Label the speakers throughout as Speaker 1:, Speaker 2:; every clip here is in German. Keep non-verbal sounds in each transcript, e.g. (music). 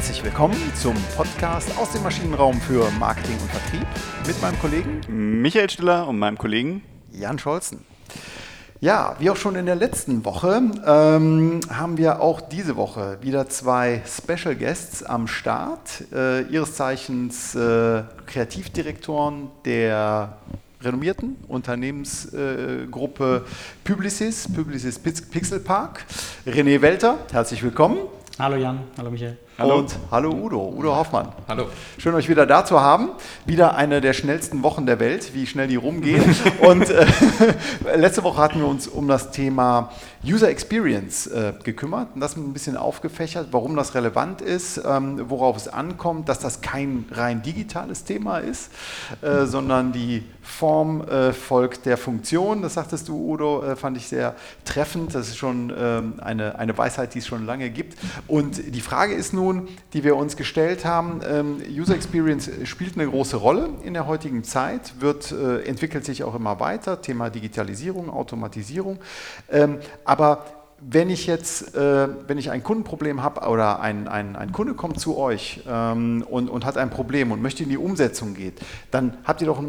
Speaker 1: Herzlich willkommen zum Podcast aus dem Maschinenraum für Marketing und Vertrieb mit meinem Kollegen
Speaker 2: Michael Stiller und meinem Kollegen
Speaker 1: Jan Scholzen. Ja, wie auch schon in der letzten Woche ähm, haben wir auch diese Woche wieder zwei Special Guests am Start. Äh, ihres Zeichens äh, Kreativdirektoren der renommierten Unternehmensgruppe äh, Publicis, Publicis Pixel Park. René Welter, herzlich willkommen.
Speaker 3: Hallo Jan, hallo Michael.
Speaker 1: Hallo. Und hallo Udo, Udo Hoffmann.
Speaker 2: Hallo.
Speaker 1: Schön, euch wieder da zu haben. Wieder eine der schnellsten Wochen der Welt, wie schnell die rumgehen. (laughs) Und äh, (laughs) letzte Woche hatten wir uns um das Thema User Experience äh, gekümmert und das ein bisschen aufgefächert, warum das relevant ist, ähm, worauf es ankommt, dass das kein rein digitales Thema ist, äh, sondern die Form äh, folgt der Funktion. Das sagtest du, Udo, äh, fand ich sehr treffend. Das ist schon ähm, eine, eine Weisheit, die es schon lange gibt. Und die Frage ist nun, Diskussion, die wir uns gestellt haben. Ähm, User Experience spielt eine große Rolle in der heutigen Zeit, wird, äh, entwickelt sich auch immer weiter, Thema Digitalisierung, Automatisierung. Ähm, aber wenn ich jetzt, äh, wenn ich ein Kundenproblem habe oder ein, ein, ein Kunde kommt zu euch ähm, und, und hat ein Problem und möchte in die Umsetzung gehen, dann habt ihr doch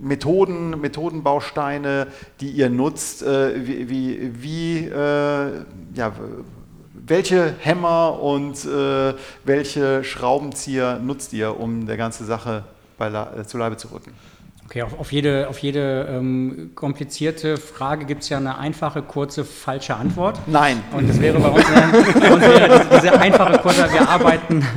Speaker 1: Methoden, Methodenbausteine, die ihr nutzt, äh, wie, wie, wie ja, welche Hämmer und äh, welche Schraubenzieher nutzt ihr, um der ganzen Sache bei, äh, zu Leibe zu rücken?
Speaker 3: Okay, auf, auf jede, auf jede ähm, komplizierte Frage gibt es ja eine einfache, kurze, falsche Antwort.
Speaker 1: Nein.
Speaker 3: Und das wäre bei uns, eine, bei uns wäre diese einfache, kurze, wir arbeiten. (laughs)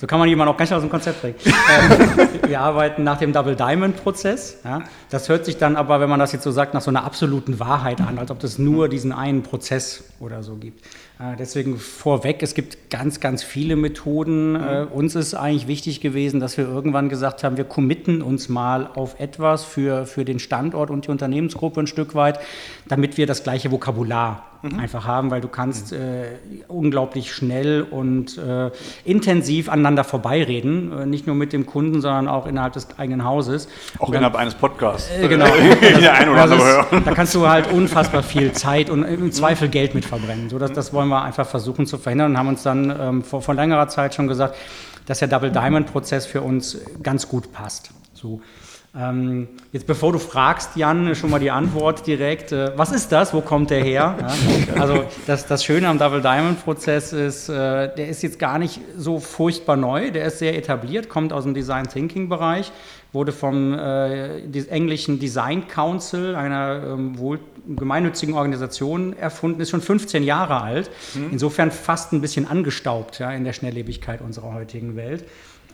Speaker 3: So kann man jemanden auch ganz aus dem Konzept bringen. (laughs) ähm, wir arbeiten nach dem Double Diamond Prozess. Ja. Das hört sich dann aber, wenn man das jetzt so sagt, nach so einer absoluten Wahrheit an, als ob es nur diesen einen Prozess oder so gibt. Äh, deswegen vorweg, es gibt ganz, ganz viele Methoden. Äh, uns ist eigentlich wichtig gewesen, dass wir irgendwann gesagt haben, wir committen uns mal auf etwas für, für den Standort und die Unternehmensgruppe ein Stück weit, damit wir das gleiche Vokabular mhm. einfach haben, weil du kannst äh, unglaublich schnell und äh, intensiv aneinander vorbeireden, äh, nicht nur mit dem Kunden, sondern auch innerhalb des eigenen Hauses.
Speaker 2: Auch dann, innerhalb eines Podcasts.
Speaker 3: Äh, genau. (laughs) Oder andere hören. Da kannst du halt unfassbar viel Zeit und im Zweifel Geld mit verbrennen. So, das, das wollen wir einfach versuchen zu verhindern und haben uns dann ähm, vor, vor längerer Zeit schon gesagt, dass der Double Diamond Prozess für uns ganz gut passt. So. Ähm, jetzt bevor du fragst, Jan, schon mal die Antwort direkt. Äh, was ist das? Wo kommt der her? Ja? Also das, das Schöne am Double Diamond Prozess ist, äh, der ist jetzt gar nicht so furchtbar neu. Der ist sehr etabliert, kommt aus dem Design Thinking Bereich, wurde vom äh, englischen Design Council, einer ähm, wohl gemeinnützigen Organisation erfunden, ist schon 15 Jahre alt. Mhm. Insofern fast ein bisschen angestaubt ja, in der Schnelllebigkeit unserer heutigen Welt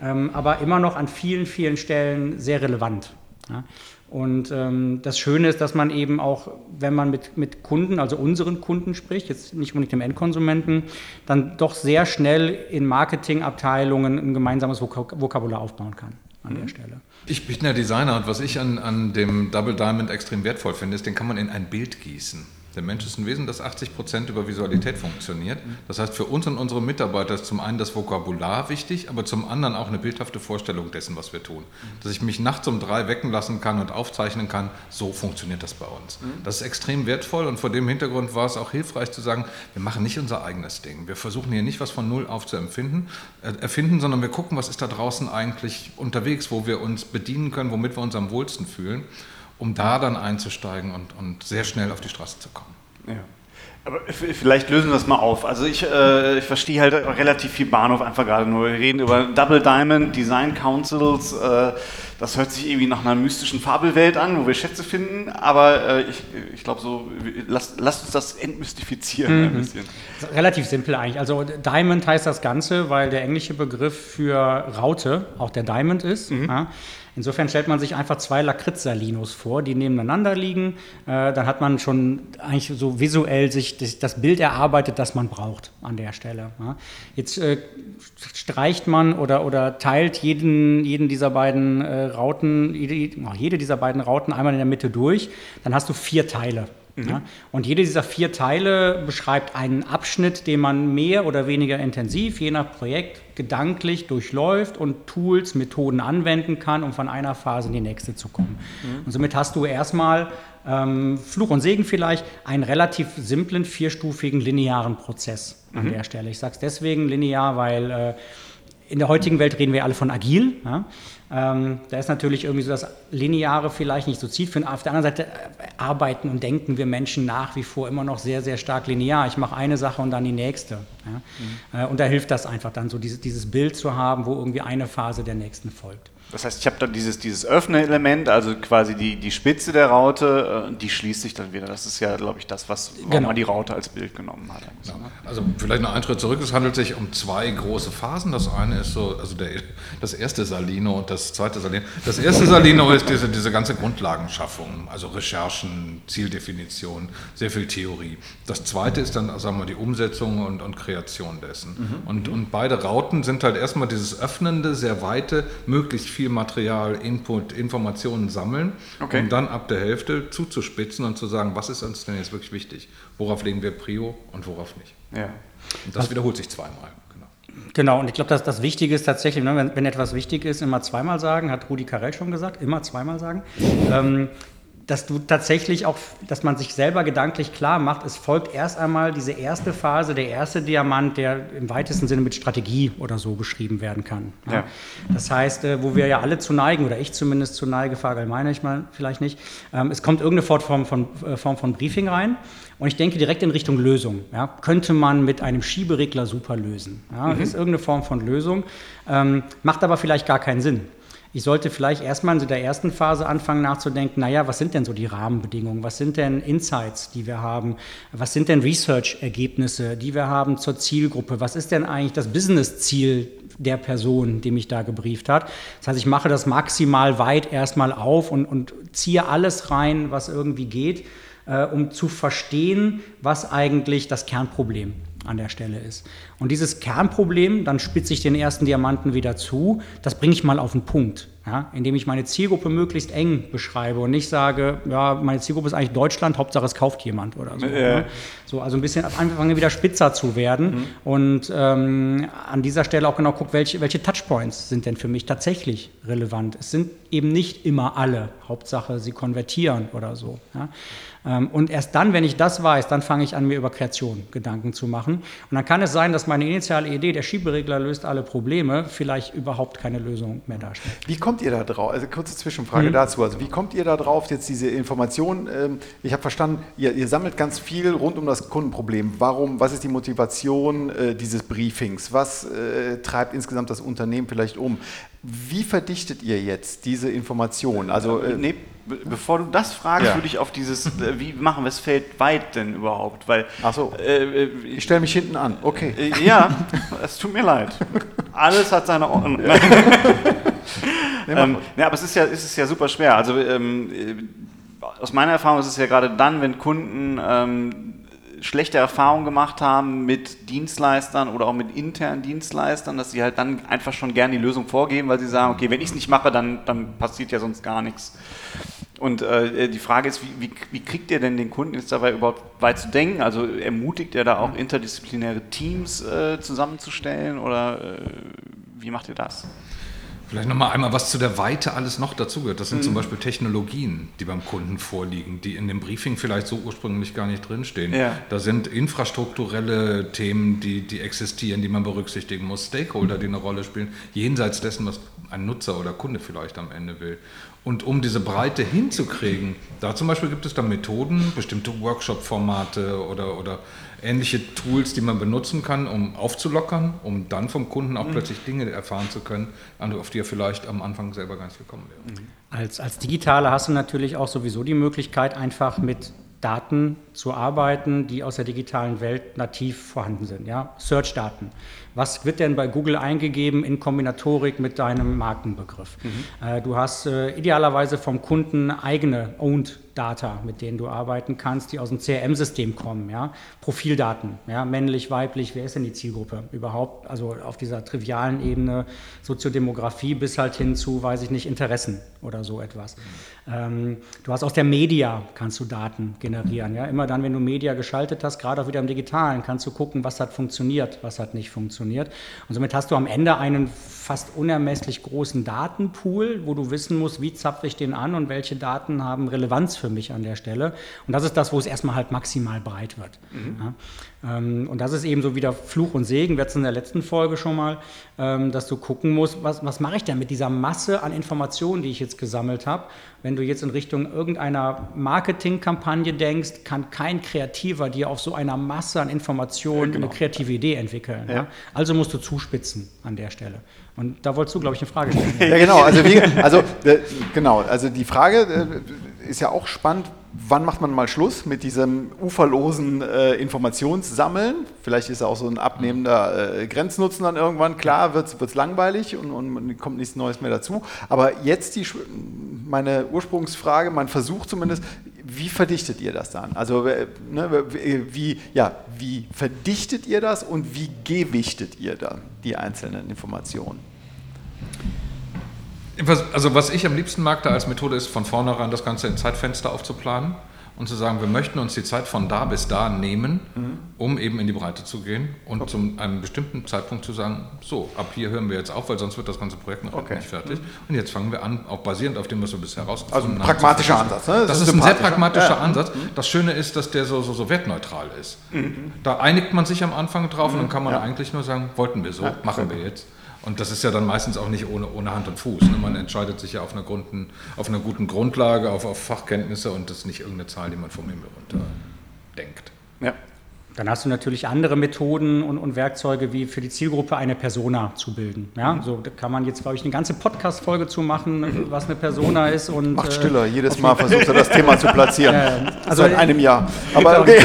Speaker 3: ähm, aber immer noch an vielen, vielen Stellen sehr relevant. Ja? Und ähm, das Schöne ist, dass man eben auch, wenn man mit, mit Kunden, also unseren Kunden spricht, jetzt nicht unbedingt dem Endkonsumenten, dann doch sehr schnell in Marketingabteilungen ein gemeinsames Vok Vokabular aufbauen kann an mhm. der Stelle.
Speaker 4: Ich bin der Designer und was ich an, an dem Double Diamond extrem wertvoll finde, ist, den kann man in ein Bild gießen. Der Mensch ist ein Wesen, das 80 Prozent über Visualität funktioniert. Das heißt, für uns und unsere Mitarbeiter ist zum einen das Vokabular wichtig, aber zum anderen auch eine bildhafte Vorstellung dessen, was wir tun. Dass ich mich nachts um drei wecken lassen kann und aufzeichnen kann, so funktioniert das bei uns. Das ist extrem wertvoll und vor dem Hintergrund war es auch hilfreich zu sagen, wir machen nicht unser eigenes Ding. Wir versuchen hier nicht was von Null auf zu empfinden, äh, erfinden, sondern wir gucken, was ist da draußen eigentlich unterwegs, wo wir uns bedienen können, womit wir uns am wohlsten fühlen um da dann einzusteigen und, und sehr schnell auf die Straße zu kommen.
Speaker 2: Ja. Aber vielleicht lösen wir das mal auf. Also ich, äh, ich verstehe halt relativ viel Bahnhof einfach gerade nur. Wir reden über Double Diamond, Design Councils. Äh, das hört sich irgendwie nach einer mystischen Fabelwelt an, wo wir Schätze finden. Aber äh, ich, ich glaube so, lasst, lasst uns das entmystifizieren mhm. ein bisschen.
Speaker 3: Relativ simpel eigentlich. Also Diamond heißt das Ganze, weil der englische Begriff für Raute auch der Diamond ist. Mhm. Ja. Insofern stellt man sich einfach zwei Lakritz-Salinos vor, die nebeneinander liegen. Äh, dann hat man schon eigentlich so visuell sich das, das, Bild erarbeitet, das man braucht an der Stelle. Ja. Jetzt äh, streicht man oder, oder teilt jeden, jeden dieser beiden äh, Rauten, jede, jede dieser beiden Rauten einmal in der Mitte durch. Dann hast du vier Teile. Mhm. Ja? Und jede dieser vier Teile beschreibt einen Abschnitt, den man mehr oder weniger intensiv, je nach Projekt, gedanklich durchläuft und Tools, Methoden anwenden kann, um von einer Phase in die nächste zu kommen. Mhm. Und somit hast du erstmal ähm, Fluch und Segen vielleicht, einen relativ simplen, vierstufigen, linearen Prozess an mhm. der Stelle. Ich sage es deswegen linear, weil äh, in der heutigen Welt reden wir alle von agil. Ja? Ähm, da ist natürlich irgendwie so das Lineare vielleicht nicht so zielführend. Auf der anderen Seite äh, arbeiten und denken wir Menschen nach wie vor immer noch sehr, sehr stark linear. Ich mache eine Sache und dann die nächste. Ja? Mhm. Äh, und da hilft das einfach dann so, dieses, dieses Bild zu haben, wo irgendwie eine Phase der nächsten folgt.
Speaker 2: Das heißt, ich habe dann dieses, dieses Öffne-Element, also quasi die, die Spitze der Raute, äh, die schließt sich dann wieder. Das ist ja, glaube ich, das, was genau. man die Raute als Bild genommen hat.
Speaker 4: Ja. Also vielleicht noch einen Schritt zurück. Es handelt sich um zwei große Phasen. Das eine ist so, also der, das erste Salino und das zweite Salino. Das erste Salino ist diese, diese ganze Grundlagenschaffung, also Recherchen, Zieldefinition, sehr viel Theorie. Das zweite ist dann, sagen wir, die Umsetzung und, und Kreation dessen. Mhm. Und, und beide Rauten sind halt erstmal dieses öffnende, sehr weite, möglichst viel Material, Input, Informationen sammeln, okay. um dann ab der Hälfte zuzuspitzen und zu sagen, was ist uns denn jetzt wirklich wichtig? Worauf legen wir Prio und worauf nicht? Ja. Und das was, wiederholt sich zweimal.
Speaker 3: Genau, genau und ich glaube, dass das Wichtige ist tatsächlich, ne, wenn, wenn, etwas wichtig ist, immer zweimal sagen, hat Rudi Carell schon gesagt, immer zweimal sagen. Ähm, dass du tatsächlich auch, dass man sich selber gedanklich klar macht, es folgt erst einmal diese erste Phase, der erste Diamant, der im weitesten Sinne mit Strategie oder so beschrieben werden kann. Ja. Das heißt, äh, wo wir ja alle zu neigen, oder ich zumindest zu neige, Frage meine ich mal vielleicht nicht, ähm, es kommt irgendeine Form von, äh, Form von Briefing rein und ich denke direkt in Richtung Lösung. Ja. Könnte man mit einem Schieberegler super lösen. Ja. Mhm. Ist irgendeine Form von Lösung, ähm, macht aber vielleicht gar keinen Sinn ich sollte vielleicht erstmal in der ersten Phase anfangen nachzudenken, naja, was sind denn so die Rahmenbedingungen, was sind denn Insights, die wir haben, was sind denn Research-Ergebnisse, die wir haben zur Zielgruppe, was ist denn eigentlich das Business-Ziel der Person, die mich da gebrieft hat. Das heißt, ich mache das maximal weit erstmal auf und, und ziehe alles rein, was irgendwie geht, äh, um zu verstehen, was eigentlich das Kernproblem an der Stelle ist. Und dieses Kernproblem, dann spitze ich den ersten Diamanten wieder zu, das bringe ich mal auf den Punkt, ja, indem ich meine Zielgruppe möglichst eng beschreibe und nicht sage, ja, meine Zielgruppe ist eigentlich Deutschland, Hauptsache es kauft jemand oder so. Ja. Ne? So, also ein bisschen anfangen wieder spitzer zu werden mhm. und ähm, an dieser Stelle auch genau guckt, welche, welche Touchpoints sind denn für mich tatsächlich relevant. Es sind eben nicht immer alle, Hauptsache sie konvertieren oder so. Ja. Ähm, und erst dann, wenn ich das weiß, dann fange ich an, mir über Kreation Gedanken zu machen. Und dann kann es sein, dass meine initiale Idee, der Schieberegler löst alle Probleme, vielleicht überhaupt keine Lösung mehr darstellt.
Speaker 1: Wie kommt ihr da drauf? Also kurze Zwischenfrage mhm. dazu. Also wie kommt ihr da drauf, jetzt diese Informationen? Ähm, ich habe verstanden, ihr, ihr, sammelt ganz viel rund um das Kundenproblem. Warum, was ist die Motivation äh, dieses Briefings? Was äh, treibt insgesamt das Unternehmen vielleicht um? Wie verdichtet ihr jetzt diese Informationen? Also,
Speaker 2: äh, nee, bevor du das fragst, ja. würde ich auf dieses, äh, wie machen wir es weltweit denn überhaupt? Weil,
Speaker 1: Ach so, äh, äh ich stelle mich hinten an, okay.
Speaker 2: Äh, ja, es tut mir leid. Alles hat seine Ordnung. (laughs) ähm, ja, aber es ist ja, es ist ja super schwer. Also ähm, äh, aus meiner Erfahrung ist es ja gerade dann, wenn Kunden ähm, schlechte Erfahrungen gemacht haben mit Dienstleistern oder auch mit internen Dienstleistern, dass sie halt dann einfach schon gerne die Lösung vorgeben, weil sie sagen, okay, wenn ich es nicht mache, dann, dann passiert ja sonst gar nichts. Und äh, die Frage ist, wie, wie, wie, kriegt ihr denn den Kunden jetzt dabei überhaupt weit zu denken? Also ermutigt er da auch interdisziplinäre Teams äh, zusammenzustellen oder äh, wie macht ihr das?
Speaker 4: Vielleicht nochmal einmal, was zu der Weite alles noch dazugehört. Das sind mhm. zum Beispiel Technologien, die beim Kunden vorliegen, die in dem Briefing vielleicht so ursprünglich gar nicht drinstehen. Ja. Da sind infrastrukturelle Themen, die, die existieren, die man berücksichtigen muss, Stakeholder, die eine Rolle spielen, jenseits dessen, was ein Nutzer oder Kunde vielleicht am Ende will. Und um diese Breite hinzukriegen, da zum Beispiel gibt es dann Methoden, bestimmte Workshop-Formate oder, oder ähnliche Tools, die man benutzen kann, um aufzulockern, um dann vom Kunden auch mhm. plötzlich Dinge erfahren zu können, auf die er vielleicht am Anfang selber gar nicht gekommen wäre.
Speaker 3: Mhm. Als, als Digitaler hast du natürlich auch sowieso die Möglichkeit, einfach mit Daten zu arbeiten, die aus der digitalen Welt nativ vorhanden sind. Ja? Search-Daten. Was wird denn bei Google eingegeben in Kombinatorik mit deinem Markenbegriff? Mhm. Äh, du hast äh, idealerweise vom Kunden eigene Owned Data, mit denen du arbeiten kannst, die aus dem CRM-System kommen. Ja? Profildaten, ja? männlich, weiblich, wer ist denn die Zielgruppe überhaupt? Also auf dieser trivialen Ebene Soziodemografie bis halt hin zu, weiß ich nicht, Interessen oder so etwas. Mhm. Ähm, du hast aus der Media, kannst du Daten generieren generieren. Ja? Immer dann, wenn du Media geschaltet hast, gerade auch wieder im Digitalen, kannst du gucken, was hat funktioniert, was hat nicht funktioniert. Und somit hast du am Ende einen fast unermesslich großen Datenpool, wo du wissen musst, wie zapfe ich den an und welche Daten haben Relevanz für mich an der Stelle. Und das ist das, wo es erstmal halt maximal breit wird. Mhm. Ja? Ähm, und das ist eben so wieder Fluch und Segen, wir hatten es in der letzten Folge schon mal, ähm, dass du gucken musst, was, was mache ich denn mit dieser Masse an Informationen, die ich jetzt gesammelt habe. Wenn du jetzt in Richtung irgendeiner Marketingkampagne denkst, kann kein Kreativer dir auf so einer Masse an Informationen genau. eine kreative Idee entwickeln. Ja. Ja? Also musst du zuspitzen an der Stelle. Und da wolltest du, glaube ich, eine Frage stellen.
Speaker 1: ja, genau. Also, wie, also äh, genau. Also die Frage äh, ist ja auch spannend wann macht man mal Schluss mit diesem uferlosen äh, Informationssammeln? Vielleicht ist auch so ein abnehmender äh, Grenznutzen dann irgendwann. Klar, wird es langweilig und, und kommt nichts Neues mehr dazu. Aber jetzt die, meine Ursprungsfrage, mein Versuch zumindest, wie verdichtet ihr das dann? Also äh, ne, wie, ja, wie verdichtet ihr das und wie gewichtet ihr dann die einzelnen Informationen?
Speaker 4: Also was ich am liebsten mag da als Methode ist, von vornherein das Ganze in Zeitfenster aufzuplanen und zu sagen, wir möchten uns die Zeit von da bis da nehmen, mhm. um eben in die Breite zu gehen und okay. zu einem bestimmten Zeitpunkt zu sagen, so, ab hier hören wir jetzt auf, weil sonst wird das ganze Projekt noch okay. nicht fertig. Mhm. Und jetzt fangen wir an, auch basierend auf dem, was wir bisher herausgefunden
Speaker 1: haben. Also ein pragmatischer Ansatz.
Speaker 4: Ne? Das, das ist, ist ein sehr pragmatischer ja. Ansatz. Mhm. Das Schöne ist, dass der so, so, so wertneutral ist. Mhm. Da einigt man sich am Anfang drauf und dann kann man ja. eigentlich nur sagen, wollten wir so, ja. machen wir jetzt. Und das ist ja dann meistens auch nicht ohne, ohne Hand und Fuß. Ne? Man entscheidet sich ja auf einer, Grunden, auf einer guten Grundlage, auf, auf Fachkenntnisse und das ist nicht irgendeine Zahl, die man vom Himmel runter denkt.
Speaker 3: Ja. Dann hast du natürlich andere Methoden und, und, Werkzeuge, wie für die Zielgruppe eine Persona zu bilden. Ja, so da kann man jetzt, glaube ich, eine ganze Podcast-Folge zu machen, was eine Persona ist. Und,
Speaker 1: Macht stiller, äh, jedes Mal versucht er das Thema zu platzieren. (laughs) Äh, also Seit einem Jahr.
Speaker 3: Aber okay.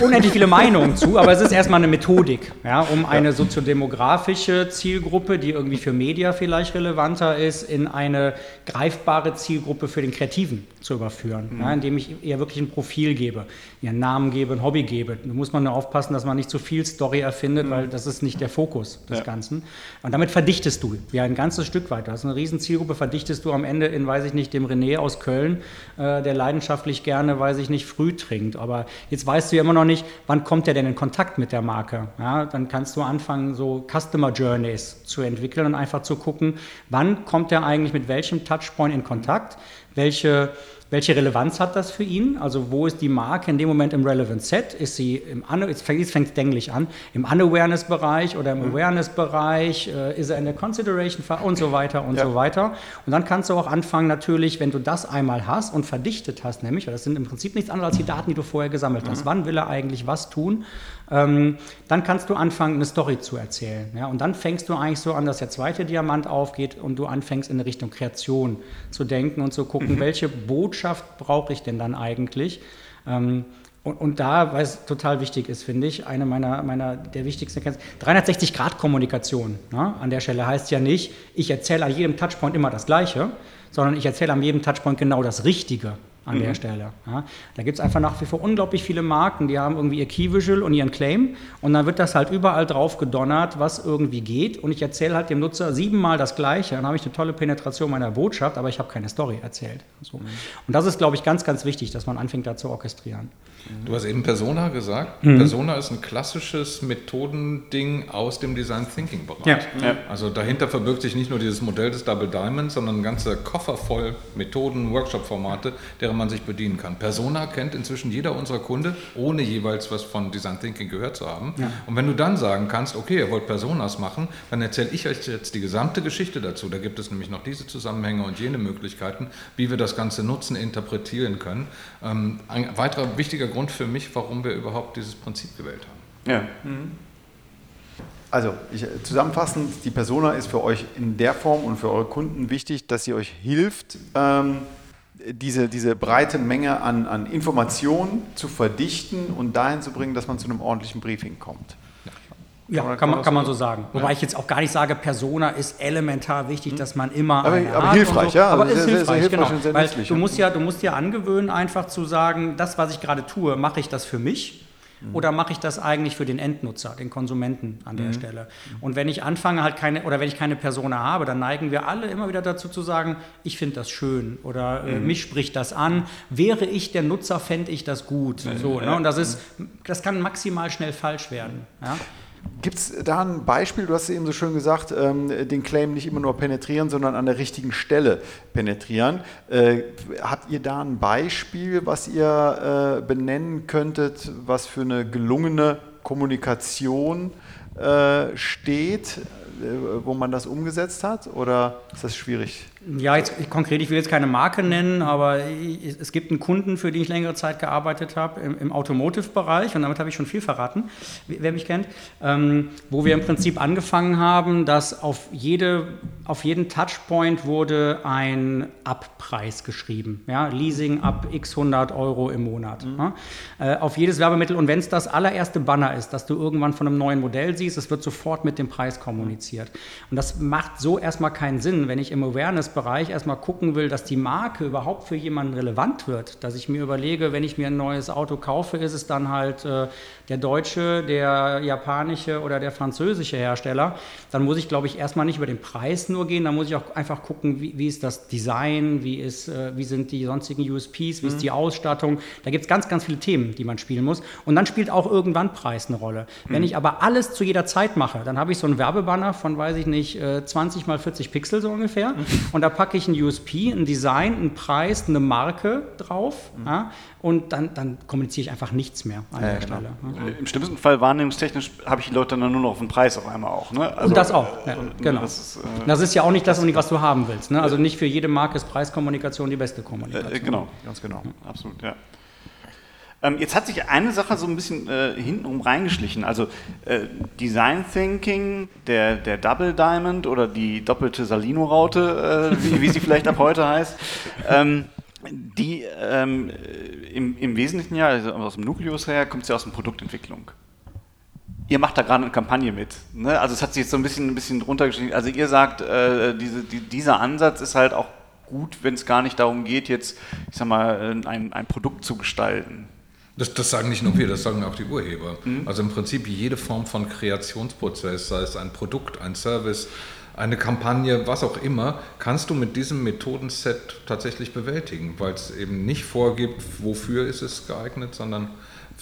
Speaker 3: Unendlich viele (laughs) Meinungen zu, aber es ist erstmal eine Methodik, ja, um eine soziodemografische Zielgruppe, die irgendwie für Media vielleicht relevanter ist, in eine greifbare Zielgruppe für den Kreativen zu überführen, mhm. ja, indem ich ihr wirklich ein Profil gebe, ihr einen Namen gebe, ein Hobby gebe. Da muss man aufpassen, dass man nicht zu viel Story erfindet, mhm. weil das ist nicht der Fokus des ja. Ganzen. Und damit verdichtest du ja ein ganzes Stück weit. Du hast eine riesen Zielgruppe, verdichtest du am Ende in, weiß ich nicht, dem René aus Köln, äh, der leidenschaftlich gerne, weiß ich nicht, früh trinkt. Aber jetzt weißt du ja immer noch nicht, wann kommt er denn in Kontakt mit der Marke. Ja, dann kannst du anfangen, so Customer Journeys zu entwickeln und einfach zu gucken, wann kommt er eigentlich mit welchem Touchpoint in Kontakt, welche welche Relevanz hat das für ihn? Also wo ist die Marke in dem Moment im Relevant Set? Ist sie im, jetzt fängt denklich an, im Unawareness-Bereich oder im mhm. Awareness-Bereich? Äh, ist er in der Consideration und so weiter und ja. so weiter? Und dann kannst du auch anfangen natürlich, wenn du das einmal hast und verdichtet hast, nämlich, weil das sind im Prinzip nichts anderes als die Daten, die du vorher gesammelt hast. Mhm. Wann will er eigentlich was tun? ähm, dann kannst du anfangen, eine Story zu erzählen. Ja? Und dann fängst du eigentlich so an, dass der zweite Diamant aufgeht und du anfängst in Richtung Kreation zu denken und zu gucken, mhm. welche Botschaft brauche ich denn dann eigentlich? Ähm, und, und, da, weil es total wichtig ist, finde ich, eine meiner, meiner der wichtigsten Erkenntnisse, 360-Grad-Kommunikation ne? an der Stelle heißt ja nicht, ich erzähle an jedem Touchpoint immer das Gleiche, sondern ich erzähle an jedem Touchpoint genau das Richtige an mhm. der Stelle. Ja. Da gibt es einfach nach wie vor unglaublich viele Marken, die haben irgendwie ihr Key Visual und ihren Claim und dann wird das halt überall drauf gedonnert, was irgendwie geht und ich erzähle halt dem Nutzer siebenmal das Gleiche, dann habe ich eine tolle Penetration meiner Botschaft, aber ich habe keine Story erzählt. So. Mhm. Und das ist, glaube ich, ganz, ganz wichtig, dass man anfängt, da zu orchestrieren.
Speaker 4: Du hast eben Persona gesagt. Mhm. Persona ist ein klassisches Methodending aus dem Design Thinking Bereich. Ja. Ja. Also dahinter verbirgt sich nicht nur dieses Modell des Double Diamond, sondern ein ganzer Koffer voll Methoden, Workshop-Formate, deren man sich bedienen kann. Persona kennt inzwischen jeder unserer Kunde, ohne jeweils was von Design Thinking gehört zu haben. Ja. Und wenn du dann sagen kannst, okay, ihr wollt Personas machen, dann erzähle ich euch jetzt die gesamte Geschichte dazu. Da gibt es nämlich noch diese Zusammenhänge und jene Möglichkeiten, wie wir das Ganze nutzen, interpretieren können. Ähm, ein weiterer wichtiger Grund für mich, warum wir überhaupt dieses Prinzip gewählt haben. Ja. Mhm.
Speaker 1: Also ich, zusammenfassend, die Persona ist für euch in der Form und für eure Kunden wichtig, dass sie euch hilft, ähm, diese, diese breite Menge an, an Informationen zu verdichten und dahin zu bringen, dass man zu einem ordentlichen Briefing kommt.
Speaker 3: Ja, kann, kann, man, kann man so sagen. Wobei ja. ich jetzt auch gar nicht sage, Persona ist elementar wichtig, dass man immer.
Speaker 1: Aber, aber hilfreich, so. ja.
Speaker 3: Aber also ist sehr, hilfreich, sehr hilfreich genau. Weil du musst, ja, du musst ja angewöhnen, einfach zu sagen, das, was ich gerade tue, mache ich das für mich mhm. oder mache ich das eigentlich für den Endnutzer, den Konsumenten an der mhm. Stelle? Und wenn ich anfange halt keine oder wenn ich keine Persona habe, dann neigen wir alle immer wieder dazu zu sagen, ich finde das schön oder äh, mhm. mich spricht das an. Wäre ich der Nutzer, fände ich das gut. So, ne? Und das ist, das kann maximal schnell falsch werden. Ja?
Speaker 1: Gibt es da ein Beispiel, du hast eben so schön gesagt, ähm, den Claim nicht immer nur penetrieren, sondern an der richtigen Stelle penetrieren. Äh, habt ihr da ein Beispiel, was ihr äh, benennen könntet, was für eine gelungene Kommunikation äh, steht, äh, wo man das umgesetzt hat? Oder ist das schwierig?
Speaker 3: Ja, jetzt konkret, ich will jetzt keine Marke nennen, aber es gibt einen Kunden, für den ich längere Zeit gearbeitet habe, im, im Automotive-Bereich, und damit habe ich schon viel verraten, wer mich kennt, ähm, wo wir im Prinzip angefangen haben, dass auf, jede, auf jeden Touchpoint wurde ein Abpreis geschrieben. Ja? Leasing ab x 100 Euro im Monat. Mhm. Ja? Äh, auf jedes Werbemittel. Und wenn es das allererste Banner ist, das du irgendwann von einem neuen Modell siehst, es wird sofort mit dem Preis kommuniziert. Und das macht so erstmal keinen Sinn, wenn ich im Awareness Bereich erstmal gucken will, dass die Marke überhaupt für jemanden relevant wird, dass ich mir überlege, wenn ich mir ein neues Auto kaufe, ist es dann halt äh, der deutsche, der japanische oder der französische Hersteller, dann muss ich, glaube ich, erstmal nicht über den Preis nur gehen, dann muss ich auch einfach gucken, wie, wie ist das Design, wie, ist, äh, wie sind die sonstigen USPs, wie mhm. ist die Ausstattung. Da gibt es ganz, ganz viele Themen, die man spielen muss. Und dann spielt auch irgendwann Preis eine Rolle. Mhm. Wenn ich aber alles zu jeder Zeit mache, dann habe ich so einen Werbebanner von, weiß ich nicht, 20 äh, mal 40 Pixel so ungefähr. Mhm. Und da packe ich ein USP, ein Design, einen Preis, eine Marke drauf. Mhm. Ja, und dann, dann kommuniziere ich einfach nichts mehr an ja, der genau. Stelle.
Speaker 2: Ja. Im schlimmsten Fall wahrnehmungstechnisch habe ich die Leute dann nur noch auf den Preis auf einmal auch. Ne?
Speaker 3: Also, und das auch, ja, genau. Das ist, äh, das ist, ja auch nicht das, was du haben willst. Ne? Also nicht für jede Marke ist Preiskommunikation die beste Kommunikation. Äh,
Speaker 2: genau, ganz genau, absolut, ja. Ähm, jetzt hat sich eine Sache so ein bisschen äh, hintenrum reingeschlichen. Also äh, Design Thinking, der, der Double Diamond oder die doppelte Salino-Raute, äh, wie, wie, sie vielleicht ab heute heißt. Ähm, die ähm, im, im, Wesentlichen ja, also aus dem Nukleus her, kommt sie aus der Produktentwicklung. Ihr macht da gerade eine Kampagne mit. Ne? Also es hat sich jetzt so ein bisschen, ein bisschen runtergeschrieben. Also ihr sagt, äh, diese, die, dieser Ansatz ist halt auch gut, wenn es gar nicht darum geht, jetzt, ich sag mal, ein, ein Produkt zu gestalten.
Speaker 4: Das, das, sagen nicht nur wir, das sagen auch die Urheber. Mhm. Also im Prinzip jede Form von Kreationsprozess, sei es ein Produkt, ein Service, eine Kampagne, was auch immer, kannst du mit diesem Methodenset tatsächlich bewältigen, weil es eben nicht vorgibt, wofür ist es geeignet, sondern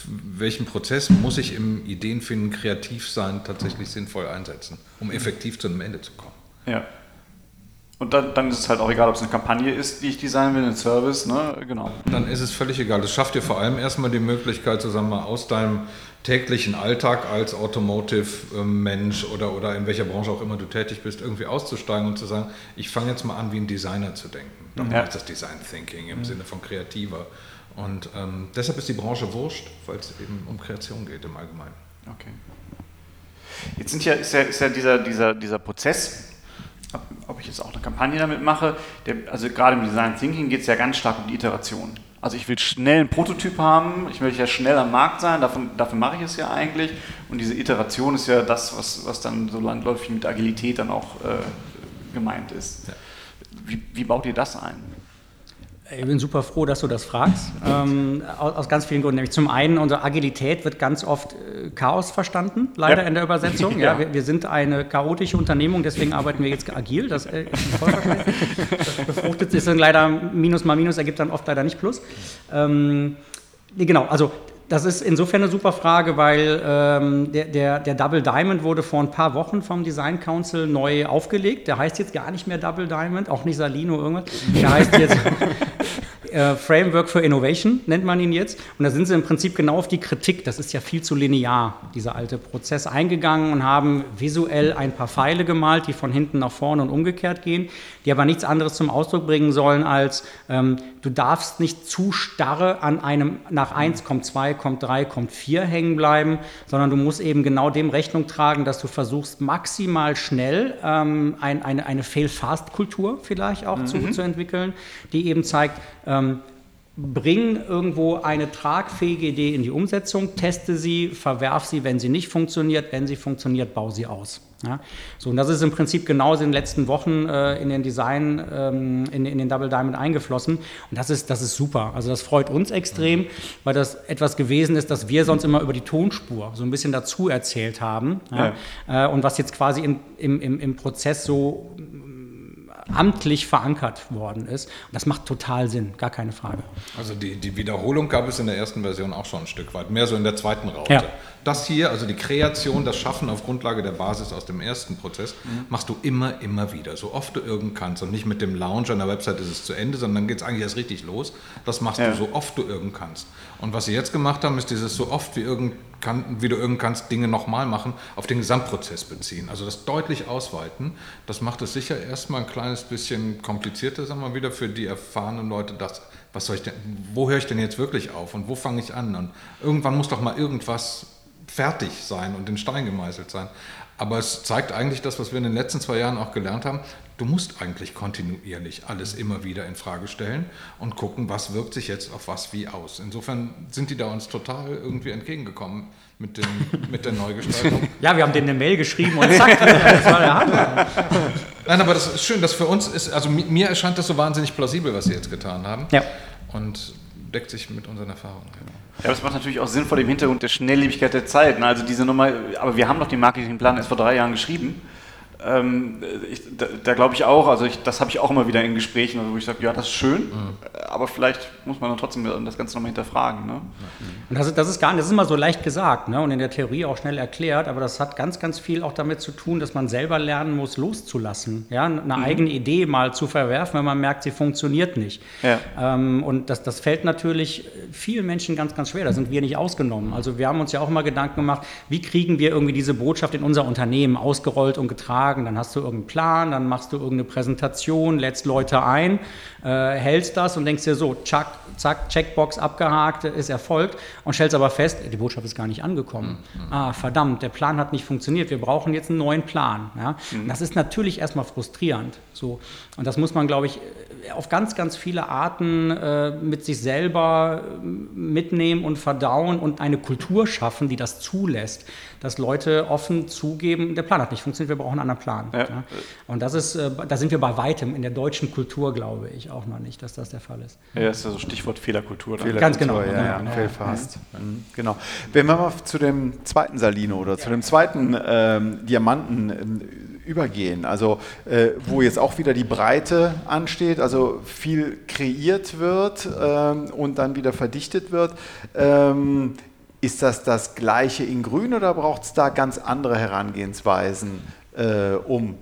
Speaker 4: welchen Prozess muss ich im Ideenfinden, kreativ sein, tatsächlich sinnvoll einsetzen, um effektiv zu einem Ende zu kommen.
Speaker 2: Ja. Und dann, dann, ist es halt auch egal, ob es eine Kampagne ist, die ich designen will, ein Service, ne? genau.
Speaker 4: Dann ist es völlig egal. Das schafft dir vor allem erstmal die Möglichkeit, zusammen mal aus deinem täglichen Alltag als Automotive-Mensch oder, oder in welcher Branche auch immer du tätig bist, irgendwie auszusteigen und zu sagen, ich fange jetzt mal an, wie ein Designer zu denken. Darum ja. ist das Design Thinking im ja. Sinne von kreativer. Und ähm, deshalb ist die Branche wurscht, weil es eben um Kreation geht im Allgemeinen.
Speaker 2: Okay. Jetzt sind ja, ist ja, ist ja dieser, dieser, dieser Prozess, ob ich jetzt auch eine Kampagne damit mache, der, also gerade im Design Thinking geht es ja ganz stark um die Iteration. Also ich will schnell einen Prototyp haben, ich will ja schnell am Markt sein, davon, dafür mache ich es ja eigentlich. Und diese Iteration ist ja das, was, was dann so landläufig mit Agilität dann auch äh, gemeint ist. Wie, wie baut ihr das ein?
Speaker 3: Ich bin super froh, dass du das fragst. Ähm, aus, aus, ganz vielen Gründen. Nämlich zum einen, unsere Agilität wird ganz oft äh, Chaos verstanden, leider ja. in der Übersetzung. (laughs) Ja, ja. Wir, wir, sind eine chaotische Unternehmung, deswegen arbeiten wir jetzt agil. Das äh, ist (laughs) Das befruchtet ist dann leider Minus mal Minus, ergibt dann oft leider nicht Plus. Ähm, genau, also das ist insofern eine super Frage, weil ähm, der, der, der, Double Diamond wurde vor ein paar Wochen vom Design Council neu aufgelegt. Der heißt jetzt gar nicht mehr Double Diamond, auch nicht Salino irgendwas. Der heißt jetzt (laughs) äh, Framework for Innovation, nennt man ihn jetzt. Und da sind sie im Prinzip genau auf die Kritik, das ist ja viel zu linear, dieser alte Prozess, eingegangen und haben visuell ein paar Pfeile gemalt, die von hinten nach vorne und umgekehrt gehen, die aber nichts anderes zum Ausdruck bringen sollen als, ähm, du darfst nicht zu starre an einem, nach 1 kommt 2, kommt 3, kommt 4 hängen bleiben, sondern du musst eben genau dem Rechnung tragen, dass du versuchst, maximal schnell ähm, ein, eine, eine Fail-Fast-Kultur vielleicht auch mhm. zu, zu entwickeln, die eben zeigt, ähm, bring irgendwo eine tragfähige Idee in die Umsetzung, teste sie, verwerf sie, wenn sie nicht funktioniert, wenn sie funktioniert, bau sie aus. Ja? So, und das ist im Prinzip genauso in den letzten Wochen äh, in den Design, ähm, in, in, den Double Diamond eingeflossen. Und das ist, das ist super. Also das freut uns extrem, weil das etwas gewesen ist, das wir sonst immer über die Tonspur so ein bisschen dazu erzählt haben. Ja? Ja. Äh, und was jetzt quasi in, im, im, im Prozess so amtlich verankert worden ist. Und das macht total Sinn, gar keine Frage.
Speaker 4: Also die, die Wiederholung gab es in der ersten Version auch schon ein Stück weit, mehr so in der zweiten Raute. Ja. Das hier, also die Kreation, das Schaffen auf Grundlage der Basis aus dem ersten Prozess, mhm. machst du immer, immer wieder, so oft du irgend kannst. Und nicht mit dem Launch an der Website ist es zu Ende, sondern dann geht es eigentlich erst richtig los. Das machst ja. du so oft du irgend kannst. Und was sie jetzt gemacht haben, ist dieses so oft wie, irgend kann, wie du irgend kannst, Dinge nochmal machen, auf den Gesamtprozess beziehen. Also das deutlich ausweiten. Das macht es sicher erstmal ein kleines bisschen komplizierter, sagen wir mal wieder, für die erfahrenen Leute, das was soll ich denn, wo höre ich denn jetzt wirklich auf und wo fange ich an? Und irgendwann muss doch mal irgendwas fertig sein und in Stein gemeißelt sein. Aber es zeigt eigentlich das, was wir in den letzten zwei Jahren auch gelernt haben. Du musst eigentlich kontinuierlich alles immer wieder in Frage stellen und gucken, was wirkt sich jetzt auf was wie aus. Insofern sind die da uns total irgendwie entgegengekommen mit, den, mit der Neugestaltung. (laughs)
Speaker 3: Ja, wir haben denen eine Mail geschrieben und zack, das war der Hammer. (laughs)
Speaker 4: Nein, aber das ist schön, dass für uns ist, also mir erscheint das so wahnsinnig plausibel, was sie jetzt getan haben.
Speaker 3: Ja.
Speaker 4: Und deckt sich mit unseren Erfahrungen. Genau.
Speaker 2: Ja, das macht natürlich auch Sinn vor dem Hintergrund der Schnelllebigkeit der Zeit. Ne? Also diese Nummer, aber wir haben doch den Marketingplan erst vor drei Jahren geschrieben. Ähm, ich, da, da glaube ich auch, also ich, das habe ich auch immer wieder in Gesprächen, wo ich sage, ja, das ist schön, mhm. aber vielleicht muss man dann trotzdem das Ganze nochmal hinterfragen. Ne?
Speaker 3: Und das, das, ist gar das ist immer so leicht gesagt ne? und in der Theorie auch schnell erklärt, aber das hat ganz, ganz viel auch damit zu tun, dass man selber lernen muss, loszulassen. Ja? Eine mhm. eigene Idee mal zu verwerfen, wenn man merkt, sie funktioniert nicht. Ja. Ähm, und das, das fällt natürlich vielen Menschen ganz, ganz schwer, da sind wir nicht ausgenommen. Also wir haben uns ja auch immer Gedanken gemacht, wie kriegen wir irgendwie diese Botschaft in unser Unternehmen ausgerollt und getragen Fragen, dann hast du irgendeinen Plan, dann machst du irgendeine Präsentation, lädst Leute ein, äh, hältst das und denkst dir so, zack, zack, Checkbox abgehakt, ist erfolgt und stellst aber fest, die Botschaft ist gar nicht angekommen. Mhm. Ah, verdammt, der Plan hat nicht funktioniert, wir brauchen jetzt einen neuen Plan. Ja? Mhm. Das ist natürlich erstmal frustrierend. So. Und das muss man, glaube ich, auf ganz, ganz viele Arten äh, mit sich selber äh, mitnehmen und verdauen und eine Kultur schaffen, die das zulässt, dass Leute offen zugeben, der Plan hat nicht funktioniert, wir brauchen einen anderen Plan. Ja. Ja. Und das ist, äh, da sind wir bei weitem in der deutschen Kultur, glaube ich, auch noch nicht, dass das der Fall ist.
Speaker 2: Ja, das ist ja so Stichwort Fehlerkultur.
Speaker 3: Fehlerkultur Ganz genau.
Speaker 1: Ja, ja, ja, fast. Mhm, genau. Wenn wir mal zu dem zweiten Salino oder zu dem zweiten ähm, Diamanten ähm, übergehen. Also äh, wo jetzt auch wieder die Breite ansteht, also viel kreiert wird ähm, und dann wieder verdichtet wird. Ähm, ist das das gleiche in Grün oder braucht es da ganz andere Herangehensweisen, äh, um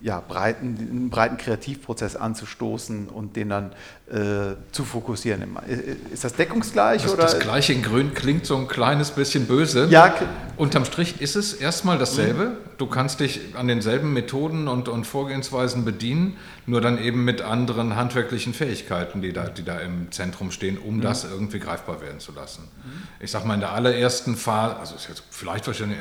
Speaker 1: ja, breiten, einen breiten Kreativprozess anzustoßen und den dann äh, zu fokussieren. Äh, ist das deckungsgleich?
Speaker 4: Das,
Speaker 1: oder?
Speaker 4: das gleiche in Grün klingt so ein kleines bisschen böse. Ja. Unterm Strich ist es erstmal dasselbe. Mhm. Du kannst dich an denselben Methoden und, und Vorgehensweisen bedienen, nur dann eben mit anderen handwerklichen Fähigkeiten, die da, die da im Zentrum stehen, um mhm. das irgendwie greifbar werden zu lassen. Mhm. Ich sag mal, in der allerersten Phase, also ist jetzt vielleicht wahrscheinlich,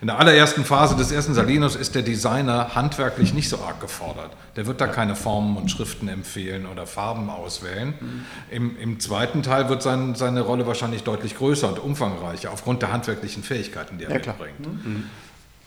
Speaker 4: in der allerersten Phase des ersten Salinos ist der Designer handwerklich nicht so arg gefordert. Der wird da keine Formen und Schriften empfehlen oder Farben auswählen. Mhm. Im, Im, zweiten Teil wird sein, seine Rolle wahrscheinlich deutlich größer und umfangreicher, aufgrund der handwerklichen Fähigkeiten, die er ja, mitbringt. Mhm.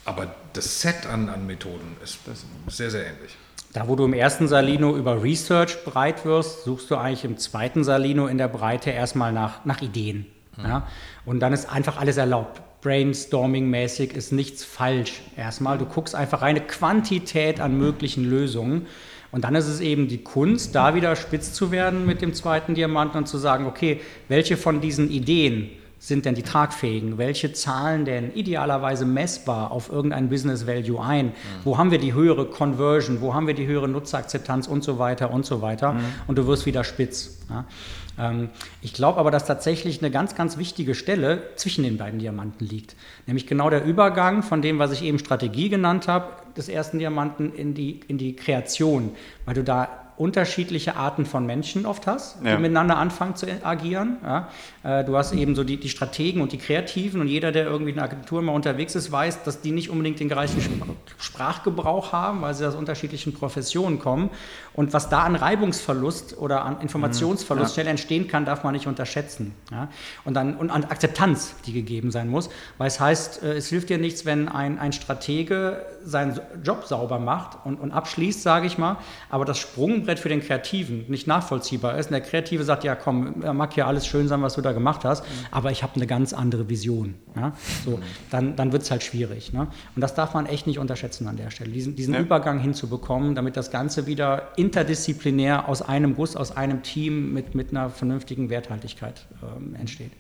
Speaker 4: Aber das Set an, an Methoden ist sehr, sehr ähnlich.
Speaker 3: Da, wo du im ersten Salino über Research breit wirst, suchst du eigentlich im zweiten Salino in der Breite erstmal nach, nach Ideen. Mhm. Ja? Und dann ist einfach alles erlaubt. Brainstorming-mäßig ist nichts falsch. Erstmal, du guckst einfach eine Quantität an möglichen Lösungen. Und dann ist es eben die Kunst, da wieder spitz zu werden mit dem zweiten Diamanten und zu sagen, okay, welche von diesen Ideen sind denn die tragfähigen? Welche zahlen denn idealerweise messbar auf irgendein Business Value ein? Mhm. Wo haben wir die höhere Conversion? Wo haben wir die höhere Nutzerakzeptanz und so weiter und so weiter? Mhm. Und du wirst wieder spitz. Ja? Ähm, ich glaube aber, dass tatsächlich eine ganz, ganz wichtige Stelle zwischen den beiden Diamanten liegt. Nämlich genau der Übergang von dem, was ich eben Strategie genannt habe, des ersten Diamanten in die, in die Kreation, weil du da unterschiedliche Arten von Menschen oft hast, ja. die miteinander anfangen zu agieren. Ja? Äh, du hast eben so die, die Strategen und die Kreativen und jeder, der irgendwie in einer Agentur mal unterwegs ist, weiß, dass die nicht unbedingt den gleichen Sprachgebrauch haben, weil sie aus unterschiedlichen Professionen kommen. Und was da an Reibungsverlust oder an Informationsverlust mhm. ja. schnell entstehen kann, darf man nicht unterschätzen. Ja? Und dann und an Akzeptanz, die gegeben sein muss. Weil es heißt, äh, es hilft dir nichts, wenn ein, ein Stratege seinen Job sauber macht und, und abschließt, sage ich mal, aber das Sprungbrett für den Kreativen nicht nachvollziehbar ist. Und der Kreative sagt, ja komm, mag ja alles schön sein, was du da gemacht hast, mhm. aber ich habe eine ganz andere Vision. Ja? So, mhm. Dann, dann wird es halt schwierig. Ne? Und das darf man echt nicht unterschätzen an der Stelle, diesen, diesen ja. Übergang hinzubekommen, damit das Ganze wieder interdisziplinär aus einem Guss, aus einem Team mit, mit einer vernünftigen Werthaltigkeit ähm, entsteht.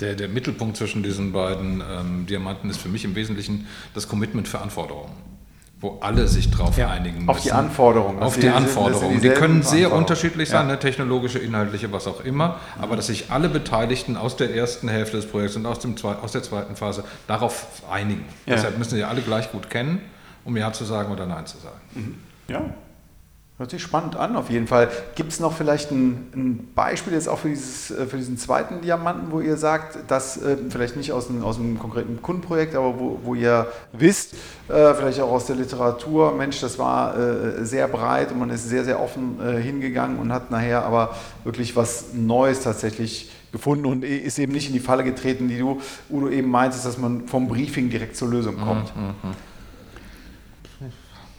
Speaker 4: Der, der, Mittelpunkt zwischen diesen beiden ähm, Diamanten ist für mich im Wesentlichen das Commitment für Anforderungen wo alle sich drauf ja, einigen müssen.
Speaker 1: Auf die Anforderungen.
Speaker 4: Auf die Anforderungen. Die, die können sehr unterschiedlich sein, ja. ne, technologische, inhaltliche, was auch immer, aber dass sich alle Beteiligten aus der ersten Hälfte des Projekts und aus, dem, aus der zweiten Phase darauf einigen. Ja. Deshalb müssen sie alle gleich gut kennen, um Ja zu sagen oder Nein zu sagen.
Speaker 1: Mhm. Ja, Hört sich spannend an, auf jeden Fall. Gibt es noch vielleicht ein, ein, Beispiel jetzt auch für, dieses, äh, für diesen zweiten Diamanten, wo ihr sagt, dass äh, vielleicht nicht aus, ein, aus einem konkreten Kundenprojekt, aber wo, wo ihr wisst, äh, vielleicht auch aus der Literatur, Mensch, das war äh, sehr breit und man ist sehr, sehr offen äh, hingegangen und hat nachher aber wirklich was Neues tatsächlich gefunden und ist eben nicht in die Falle getreten, die du, Udo, eben meintest, dass man vom Briefing direkt zur Lösung kommt.
Speaker 3: Mhm,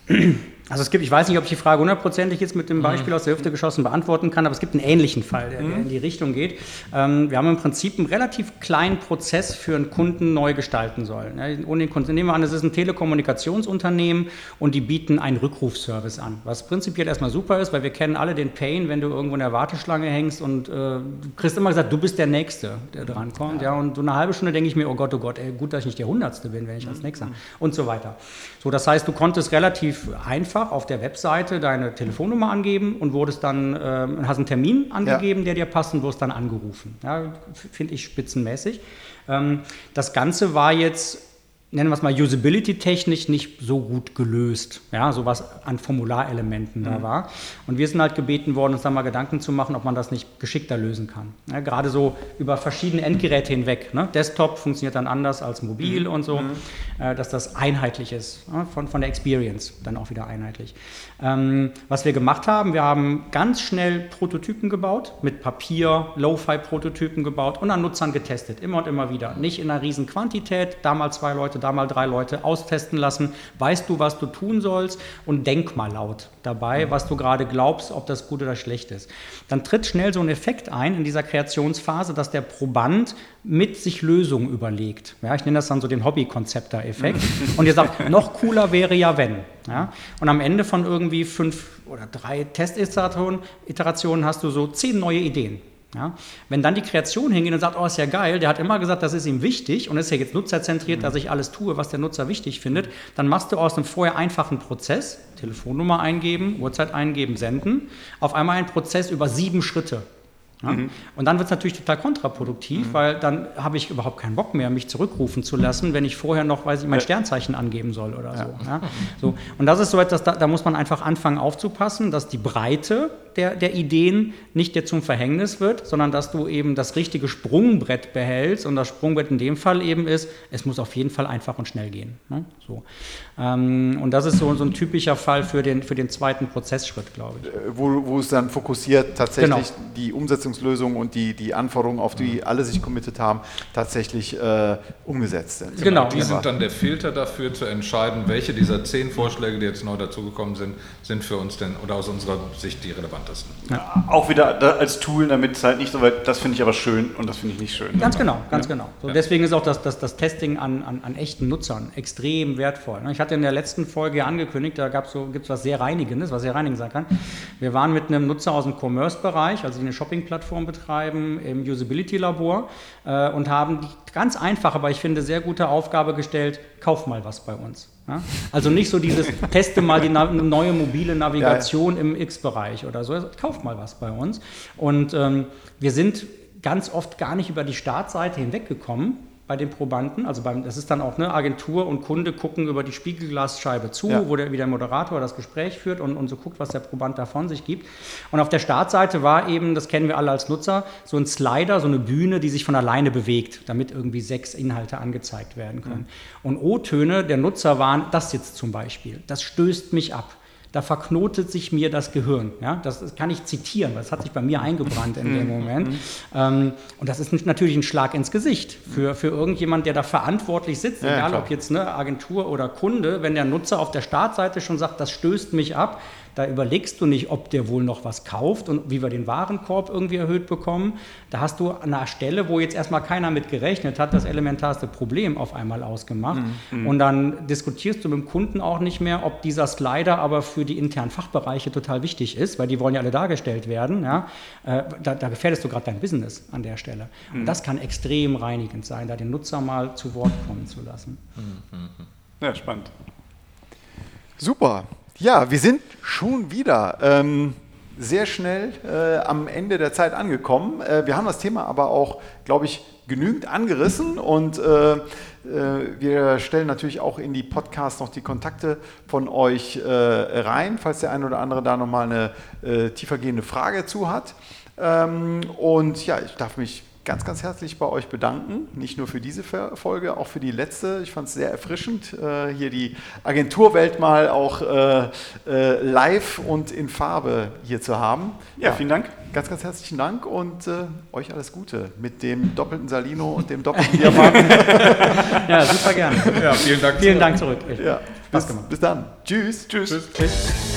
Speaker 3: mhm. (clears throat) Also es gibt, ich weiß nicht, ob ich die Frage hundertprozentig jetzt mit dem Beispiel mhm. aus der Hüfte geschossen beantworten kann, aber es gibt einen ähnlichen Fall, der, der mhm. in die Richtung geht. Ähm, wir haben im Prinzip einen relativ kleinen Prozess für einen Kunden neu gestalten sollen. Ja, ohne den Kunden, nehmen wir an, das ist ein Telekommunikationsunternehmen und die bieten einen Rückrufservice an, was prinzipiell erstmal super ist, weil wir kennen alle den Pain, wenn du irgendwo in der Warteschlange hängst und äh, du kriegst immer gesagt, du bist der Nächste, der drankommt. Ja. ja, und so eine halbe Stunde denke ich mir, oh Gott, oh Gott, ey, gut, dass ich nicht der Hundertste bin, wenn ich als Nächster und so weiter. So, das heißt, du konntest relativ einfach einfach auf der Webseite deine Telefonnummer angeben und wurdest dann, äh, hast einen Termin angegeben, ja. der dir passt und wirst dann angerufen. Ja, Finde ich spitzenmäßig. Ähm, das Ganze war jetzt nennen wir es mal usability-technisch nicht so gut gelöst, ja, so was an Formularelementen mhm. da war. Und wir sind halt gebeten worden, uns da mal Gedanken zu machen, ob man das nicht geschickter lösen kann. Ja, gerade so über verschiedene Endgeräte hinweg. Ne? Desktop funktioniert dann anders als mobil mhm. und so, mhm. äh, dass das einheitlich ist, ja, von, von der Experience dann auch wieder einheitlich. Ähm, was wir gemacht haben, wir haben ganz schnell Prototypen gebaut, mit Papier, Lo-Fi-Prototypen gebaut und an Nutzern getestet, immer und immer wieder. Nicht in einer riesen Quantität, da mal zwei Leute, da mal drei Leute austesten lassen. Weißt du, was du tun sollst und denk mal laut dabei, was du gerade glaubst, ob das gut oder schlecht ist. Dann tritt schnell so ein Effekt ein in dieser Kreationsphase, dass der Proband mit sich Lösungen überlegt. Ja, ich nenne das dann so den Hobby-Konzepter-Effekt. (laughs) und ihr sagt, noch cooler wäre ja, wenn. Ja? Und am Ende von irgendwie fünf oder drei Testiterationen hast du so zehn neue Ideen. Ja? Wenn dann die Kreation hingeht und sagt, oh, ist ja geil, der hat immer gesagt, das ist ihm wichtig und ist ja jetzt nutzerzentriert, mhm. dass ich alles tue, was der Nutzer wichtig findet, dann machst du aus einem vorher einfachen Prozess, Telefonnummer eingeben, Uhrzeit eingeben, senden, auf einmal einen Prozess über sieben Schritte. Ja? Mhm. Und dann wird es natürlich total kontraproduktiv, mhm. weil dann habe ich überhaupt keinen Bock mehr, mich zurückrufen zu lassen, wenn ich vorher noch, weiß ich, mein Sternzeichen angeben soll oder ja. So, ja? so. Und das ist so etwas, da, da, muss man einfach anfangen aufzupassen, dass die Breite der, der Ideen nicht dir zum Verhängnis wird, sondern dass du eben das richtige Sprungbrett behältst und das Sprungbrett in dem Fall eben ist, es muss auf jeden Fall einfach und schnell gehen. Ne? So. Ähm, und das ist so, so ein typischer Fall für den, für den zweiten Prozessschritt, glaube ich. Äh,
Speaker 1: wo, wo es dann fokussiert tatsächlich genau. die Umsetzungslösung und die, die Anforderungen, auf die alle sich committed haben, tatsächlich äh, umgesetzt sind.
Speaker 4: Genau. genau. Die sind dann der Filter dafür zu entscheiden, welche dieser zehn Vorschläge, die jetzt neu dazugekommen sind, sind für uns denn oder aus unserer Sicht die relevantesten.
Speaker 2: Ja. Auch wieder als Tool, damit es halt nicht so weit, das finde ich aber schön und das finde ich nicht schön.
Speaker 3: Ganz genau, ganz ja. genau. So, ja. Deswegen ist auch das, das, das Testing an, an, an echten Nutzern extrem wertvoll. Ich hatte in der letzten Folge angekündigt, da so, gibt es was sehr Reinigendes, was sehr reinigend sein kann. Wir waren mit einem Nutzer aus dem Commerce-Bereich, also die eine Shopping-Plattform betreiben, im Usability-Labor äh, und haben die ganz einfach, aber ich finde sehr gute Aufgabe gestellt, kauf mal was bei uns. Ja? Also nicht so dieses, teste mal die neue mobile Navigation ja, ja. im X-Bereich oder so, kauf mal was bei uns. Und ähm, wir sind ganz oft gar nicht über die Startseite hinweggekommen, bei den Probanden. Also beim, das ist dann auch eine Agentur und Kunde gucken über die Spiegelglasscheibe zu, ja. wo der, wie der Moderator das Gespräch führt und, und so guckt, was der Proband da von sich gibt. Und auf der Startseite war eben, das kennen wir alle als Nutzer, so ein Slider, so eine Bühne, die sich von alleine bewegt, damit irgendwie sechs Inhalte angezeigt werden können. Mhm. Und O-Töne der Nutzer waren das jetzt zum Beispiel. Das stößt mich ab da verknotet sich mir das Gehirn. Ja? Das kann ich zitieren, weil es hat sich bei mir eingebrannt in dem mhm. Moment. Mhm. Ähm, und das ist natürlich ein Schlag ins Gesicht für, für irgendjemand, der da verantwortlich sitzt, ja, egal klar. ob jetzt eine Agentur oder Kunde, wenn der Nutzer auf der Startseite schon sagt, das stößt mich ab, da überlegst du nicht, ob der wohl noch was kauft und wie wir den Warenkorb irgendwie erhöht bekommen. Da hast du an einer Stelle, wo jetzt erstmal keiner mit gerechnet hat, das elementarste Problem auf einmal ausgemacht. Mhm. Und dann diskutierst du mit dem Kunden auch nicht mehr, ob dieser Slider aber für die internen Fachbereiche total wichtig ist, weil die wollen ja alle dargestellt werden. Ja? Äh, da, da, gefährdest du gerade dein Business an der Stelle. Mhm. Und das kann extrem reinigend sein, da den Nutzer mal zu Wort kommen zu lassen.
Speaker 2: Mhm. Ja, spannend.
Speaker 1: Super. Ja, wir sind schon wieder ähm, sehr schnell äh, am Ende der Zeit angekommen. Äh, wir haben das Thema aber auch, glaube ich, genügend angerissen und äh, äh wir stellen natürlich auch in die Podcasts noch die Kontakte von euch äh, rein, falls der eine oder andere da nochmal eine äh, tiefergehende Frage zu hat. Ähm, und ja, ich darf mich ganz, ganz herzlich bei euch bedanken. Nicht nur für diese Folge, auch für die letzte. Ich fand es sehr erfrischend, äh, hier die Agenturwelt mal auch äh, äh, live und in Farbe hier zu haben.
Speaker 2: Ja, ja vielen Dank.
Speaker 1: Ganz, ganz herzlichen Dank und euch alles Gute mit dem doppelten Salino und dem doppelten Diamanten. (laughs)
Speaker 3: ja, super gerne.
Speaker 1: Ja, vielen Dank.
Speaker 3: Vielen Dank zurück.
Speaker 1: Ja, bis, bis, dann. Tschüss.
Speaker 2: Tschüss. Tschüss.